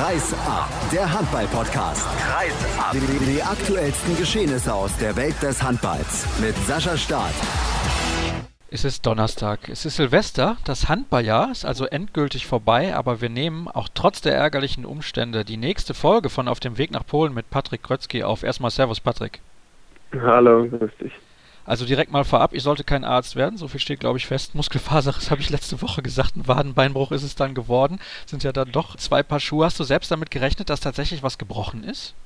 Kreis ab, der Handball-Podcast. Kreis ab. Die, die aktuellsten Geschehnisse aus der Welt des Handballs mit Sascha Staat. Es ist Donnerstag, es ist Silvester, das Handballjahr ist also endgültig vorbei, aber wir nehmen auch trotz der ärgerlichen Umstände die nächste Folge von Auf dem Weg nach Polen mit Patrick Krötzky auf. Erstmal Servus Patrick. Hallo, grüß dich. Also direkt mal vorab, ich sollte kein Arzt werden, so viel steht glaube ich fest. Muskelfaserriss habe ich letzte Woche gesagt, ein Wadenbeinbruch ist es dann geworden. Sind ja dann doch zwei Paar Schuhe. Hast du selbst damit gerechnet, dass tatsächlich was gebrochen ist?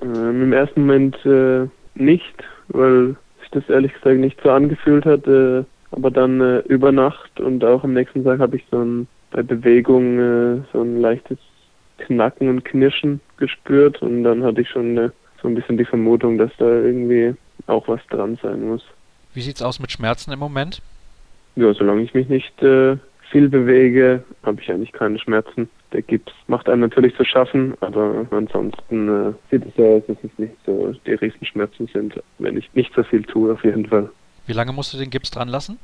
Ähm, Im ersten Moment äh, nicht, weil sich das ehrlich gesagt nicht so angefühlt hat. Äh, aber dann äh, über Nacht und auch am nächsten Tag habe ich so bei Bewegung äh, so ein leichtes Knacken und Knirschen gespürt und dann hatte ich schon äh, so ein bisschen die Vermutung, dass da irgendwie auch was dran sein muss. Wie sieht's aus mit Schmerzen im Moment? Ja, solange ich mich nicht äh, viel bewege, habe ich eigentlich keine Schmerzen. Der Gips macht einem natürlich zu schaffen, aber ansonsten äh, sieht es so aus, dass es nicht so die Riesenschmerzen sind, wenn ich nicht so viel tue, auf jeden Fall. Wie lange musst du den Gips dran lassen?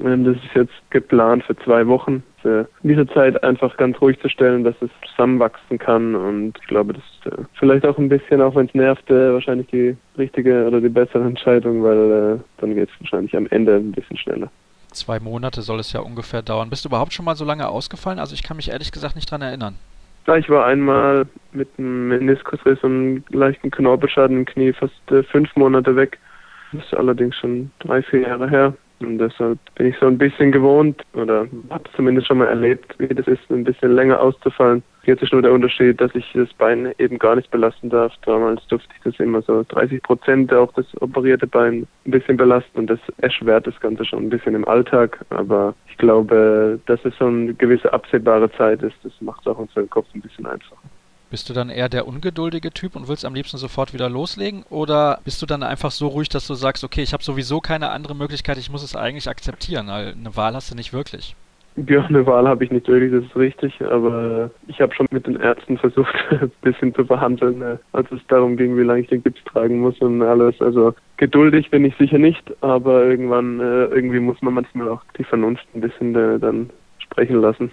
Ähm, Das ist jetzt geplant für zwei Wochen. Für diese Zeit einfach ganz ruhig zu stellen, dass es zusammenwachsen kann. Und ich glaube, das ist äh, vielleicht auch ein bisschen, auch wenn es nervt, äh, wahrscheinlich die richtige oder die bessere Entscheidung, weil äh, dann geht es wahrscheinlich am Ende ein bisschen schneller. Zwei Monate soll es ja ungefähr dauern. Bist du überhaupt schon mal so lange ausgefallen? Also ich kann mich ehrlich gesagt nicht dran erinnern. Ja, ich war einmal mit einem Meniskusriss und einem leichten Knorpelschaden im Knie fast äh, fünf Monate weg. Das ist allerdings schon drei, vier Jahre her. Und deshalb bin ich so ein bisschen gewohnt oder habe zumindest schon mal erlebt, wie das ist, ein bisschen länger auszufallen. Jetzt ist nur der Unterschied, dass ich das Bein eben gar nicht belasten darf. Damals durfte ich das immer so 30 Prozent auch das operierte Bein ein bisschen belasten und das erschwert das Ganze schon ein bisschen im Alltag. Aber ich glaube, dass es so eine gewisse absehbare Zeit ist, das macht es auch unseren Kopf ein bisschen einfacher. Bist du dann eher der ungeduldige Typ und willst am liebsten sofort wieder loslegen? Oder bist du dann einfach so ruhig, dass du sagst, okay, ich habe sowieso keine andere Möglichkeit, ich muss es eigentlich akzeptieren, eine Wahl hast du nicht wirklich? Ja, eine Wahl habe ich nicht wirklich, das ist richtig, aber ich habe schon mit den Ärzten versucht, ein bisschen zu verhandeln, äh, als es darum ging, wie lange ich den Gips tragen muss und alles. Also geduldig bin ich sicher nicht, aber irgendwann, äh, irgendwie muss man manchmal auch die Vernunft ein bisschen äh, dann sprechen lassen.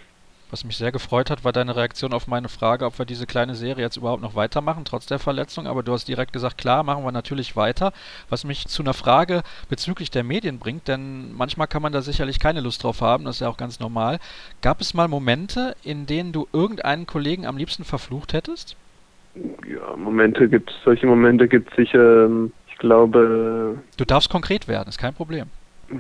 Was mich sehr gefreut hat, war deine Reaktion auf meine Frage, ob wir diese kleine Serie jetzt überhaupt noch weitermachen, trotz der Verletzung. Aber du hast direkt gesagt, klar, machen wir natürlich weiter. Was mich zu einer Frage bezüglich der Medien bringt, denn manchmal kann man da sicherlich keine Lust drauf haben, das ist ja auch ganz normal. Gab es mal Momente, in denen du irgendeinen Kollegen am liebsten verflucht hättest? Ja, Momente gibt solche Momente gibt es sicher. ähm, Ich glaube, Du darfst konkret werden, ist kein Problem.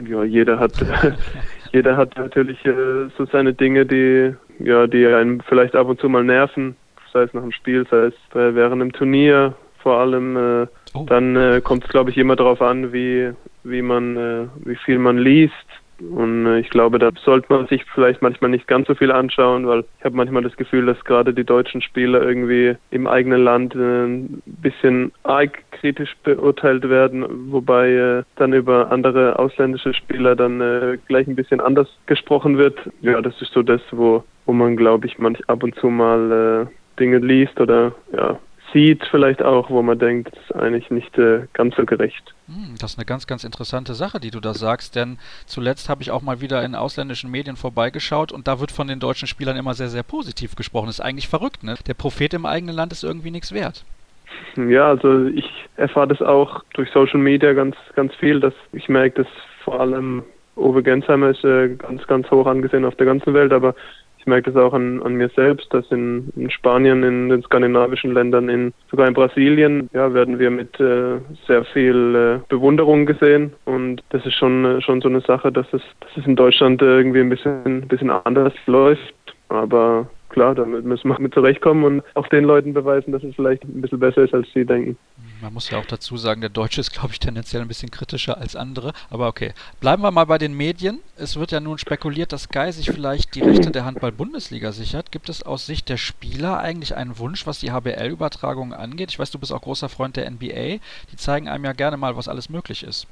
Ja, jeder hat, jeder hat natürlich äh, so seine Dinge, die, ja, die einen vielleicht ab und zu mal nerven, sei es nach dem Spiel, sei es äh, während einem Turnier, vor allem. Äh, Oh. Dann äh, kommt es, glaube ich, immer darauf an, wie, wie man, äh, wie viel man liest. Und äh, ich glaube, da sollte man sich vielleicht manchmal nicht ganz so viel anschauen, weil ich habe manchmal das Gefühl, dass gerade die deutschen Spieler irgendwie im eigenen Land äh, ein bisschen arg kritisch beurteilt werden, wobei äh, dann über andere ausländische Spieler dann gleich ein bisschen anders gesprochen wird. Ja, das ist so das, wo, wo man, glaube ich, manch ab und zu mal Dinge liest oder ja, sieht vielleicht auch, wo man denkt, das ist eigentlich nicht äh, ganz so gerecht. Hm, das ist eine ganz, ganz interessante Sache, die du da sagst, denn zuletzt habe ich auch mal wieder in ausländischen Medien vorbeigeschaut und da wird von den deutschen Spielern immer sehr, sehr positiv gesprochen. Das ist eigentlich verrückt, ne? Der Prophet im eigenen Land ist irgendwie nichts wert. Ja, also ich erfahre das auch durch Social Media ganz, ganz viel, dass ich merke, dass vor allem Uwe Gensheimer ist äh, ganz, ganz hoch angesehen auf der ganzen Welt, aber ich merke das auch an, an mir selbst, dass in, in Spanien, in den skandinavischen Ländern, in sogar in Brasilien, ja, werden wir mit äh, sehr viel äh, Bewunderung gesehen. Und das ist schon äh, schon so eine Sache, dass es, dass es in Deutschland äh, irgendwie ein bisschen, ein bisschen anders läuft, aber klar, damit müssen wir mit zurechtkommen und auch den Leuten beweisen, dass es vielleicht ein bisschen besser ist, als sie denken. Man muss ja auch dazu sagen, der Deutsche ist, glaube ich, tendenziell ein bisschen kritischer als andere. Aber okay. Bleiben wir mal bei den Medien. Es wird ja nun spekuliert, dass Sky sich vielleicht die Rechte der Handball-Bundesliga sichert. Gibt es aus Sicht der Spieler eigentlich einen Wunsch, was die HBL-Übertragung angeht? Ich weiß, du bist auch großer Freund der NBA. Die zeigen einem ja gerne mal, was alles möglich ist.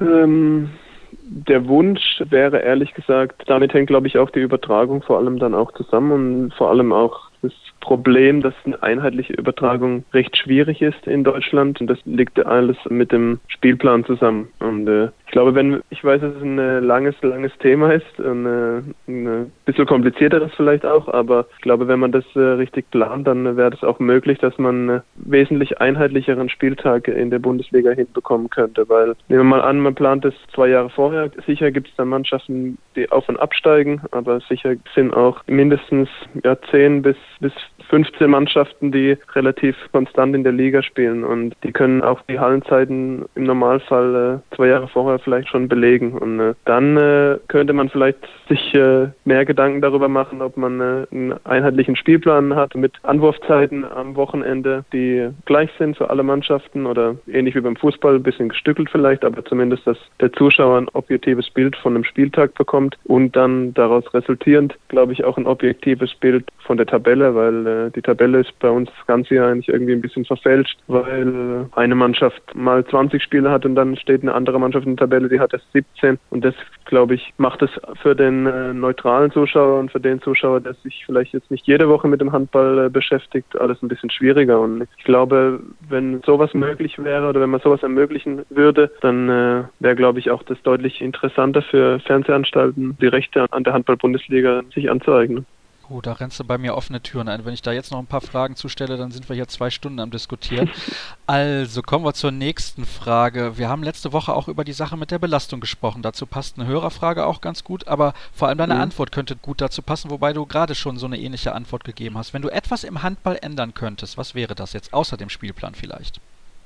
Ähm, der Wunsch wäre ehrlich gesagt, damit hängt, glaube ich, auch die Übertragung vor allem dann auch zusammen und vor allem auch das Problem, dass eine einheitliche Übertragung recht schwierig ist in Deutschland und das liegt alles mit dem Spielplan zusammen. Und äh, Ich glaube, wenn, ich weiß, dass es ein äh, langes, langes Thema ist, ein, äh, ein bisschen komplizierteres vielleicht auch, aber ich glaube, wenn man das äh, richtig plant, dann wäre es auch möglich, dass man wesentlich einheitlicheren Spieltag in der Bundesliga hinbekommen könnte, weil nehmen wir mal an, man plant es zwei Jahre vorher. Sicher gibt es dann Mannschaften, die auf und absteigen, aber sicher sind auch mindestens ja, 10 bis, bis 15 Mannschaften, die relativ konstant in der Liga spielen und die können auch die Hallenzeiten im Normalfall äh, zwei Jahre vorher vielleicht schon belegen. Und äh, dann äh, könnte man vielleicht sich äh, mehr Gedanken darüber machen, ob man äh, einen einheitlichen Spielplan hat mit Anwurfzeiten am Wochenende, die gleich sind für alle Mannschaften oder ähnlich wie beim Fußball, ein bisschen gestückelt vielleicht, aber zumindest, dass der Zuschauer ein objektives Bild von einem Spieltag bekommt und dann daraus resultierend, glaube ich, auch ein objektives Bild von der Tabelle, weil äh, die Tabelle ist bei uns das ganze Jahr eigentlich irgendwie ein bisschen verfälscht, weil eine Mannschaft mal 20 Spiele hat und dann steht eine andere Mannschaft in der Tabelle, die hat erst 17 und das glaube ich, macht es für den äh, neutralen Zuschauer und für den Zuschauer, der sich vielleicht jetzt nicht jede Woche mit dem Handball äh, beschäftigt, alles ein bisschen schwieriger. Und ich glaube, wenn sowas möglich wäre oder wenn man sowas ermöglichen würde, dann äh, wäre, glaube ich, auch das deutlich interessanter für Fernsehanstalten, die Rechte an der Handball-Bundesliga sich anzueignen. Oh, da rennst du bei mir offene Türen ein. Wenn ich da jetzt noch ein paar Fragen zustelle, dann sind wir hier zwei Stunden am Diskutieren. also kommen wir zur nächsten Frage. Wir haben letzte Woche auch über die Sache mit der Belastung gesprochen. Dazu passt eine Hörerfrage auch ganz gut, aber vor allem deine mhm. Antwort könnte gut dazu passen, wobei du gerade schon so eine ähnliche Antwort gegeben hast. Wenn du etwas im Handball ändern könntest, was wäre das jetzt außer dem Spielplan vielleicht?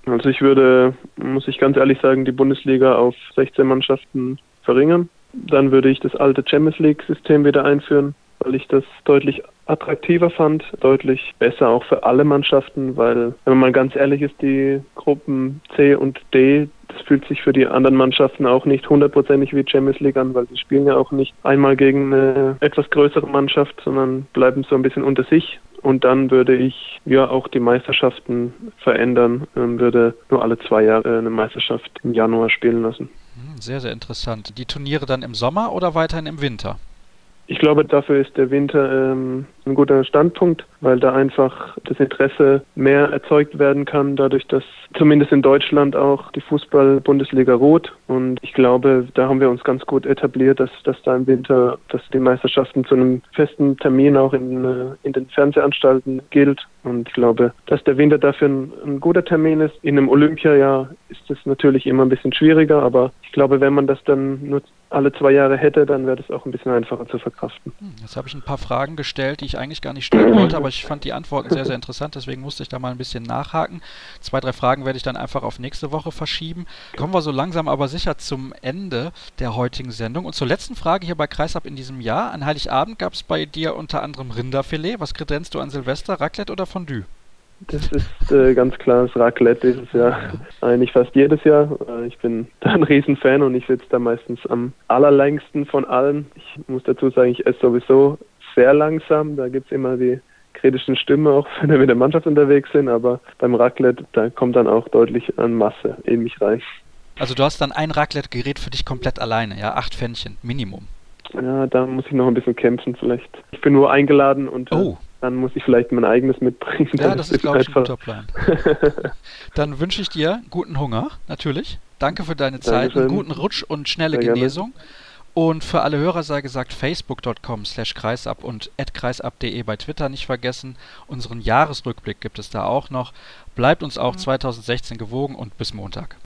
Also ich würde, muss ich ganz ehrlich sagen, die Bundesliga auf 16 Mannschaften verringern. Dann würde ich das alte Champions League-System wieder einführen weil ich das deutlich attraktiver fand, deutlich besser auch für alle Mannschaften, weil, wenn man mal ganz ehrlich ist, die Gruppen C und D, das fühlt sich für die anderen Mannschaften auch nicht hundertprozentig wie Champions League an, weil sie spielen ja auch nicht einmal gegen eine etwas größere Mannschaft, sondern bleiben so ein bisschen unter sich. Und dann würde ich ja auch die Meisterschaften verändern, ähm, würde nur alle zwei Jahre eine Meisterschaft im Januar spielen lassen. Hm, sehr, sehr interessant. Die Turniere dann im Sommer oder weiterhin im Winter? Ich glaube, dafür ist der Winter ähm, ein guter Standpunkt, weil da einfach das Interesse mehr erzeugt werden kann, dadurch, dass zumindest in Deutschland auch die Fußball-Bundesliga ruht. Und ich glaube, da haben wir uns ganz gut etabliert, dass, dass da im Winter, dass die Meisterschaften zu einem festen Termin auch in, äh, in den Fernsehanstalten gilt. Und ich glaube, dass der Winter dafür ein, ein guter Termin ist. In einem Olympiajahr ist es natürlich immer ein bisschen schwieriger, aber ich glaube, wenn man das dann nur alle zwei Jahre hätte, dann wäre das auch ein bisschen einfacher zu verkraften. Jetzt habe ich ein paar Fragen gestellt, die ich eigentlich gar nicht stellen wollte, aber ich fand die Antworten sehr, sehr interessant, deswegen musste ich da mal ein bisschen nachhaken. Zwei, drei Fragen werde ich dann einfach auf nächste Woche verschieben. Kommen wir so langsam aber sicher zum Ende der heutigen Sendung. Und zur letzten Frage hier bei Kreisab in diesem Jahr. An Heiligabend gab es bei dir unter anderem Rinderfilet. Was kredenzst du an Silvester, Raclette oder Fondue? Das ist äh, ganz klar das Raclette dieses Jahr. Eigentlich fast jedes Jahr. Äh, ich bin da ein Riesenfan und ich sitze da meistens am allerlängsten von allen. Ich muss dazu sagen, ich esse sowieso sehr langsam. Da gibt es immer die kritischen Stimmen, auch wenn wir mit der Mannschaft unterwegs sind. Aber beim Raclette, da kommt dann auch deutlich an Masse in mich rein. Also du hast dann ein Raclette-Gerät für dich komplett alleine, ja? Acht Pfännchen, Minimum. Ja, da muss ich noch ein bisschen kämpfen vielleicht. Ich bin nur eingeladen und äh, oh dann muss ich vielleicht mein eigenes mitbringen. Ja, das ist, glaube ich, ein guter Plan. dann wünsche ich dir guten Hunger, natürlich. Danke für deine Zeit, einen guten Rutsch und schnelle Sehr Genesung. Gerne. Und für alle Hörer sei gesagt, facebook.com slash kreisab und kreisab.de bei Twitter nicht vergessen. Unseren Jahresrückblick gibt es da auch noch. Bleibt uns auch 2016 gewogen und bis Montag.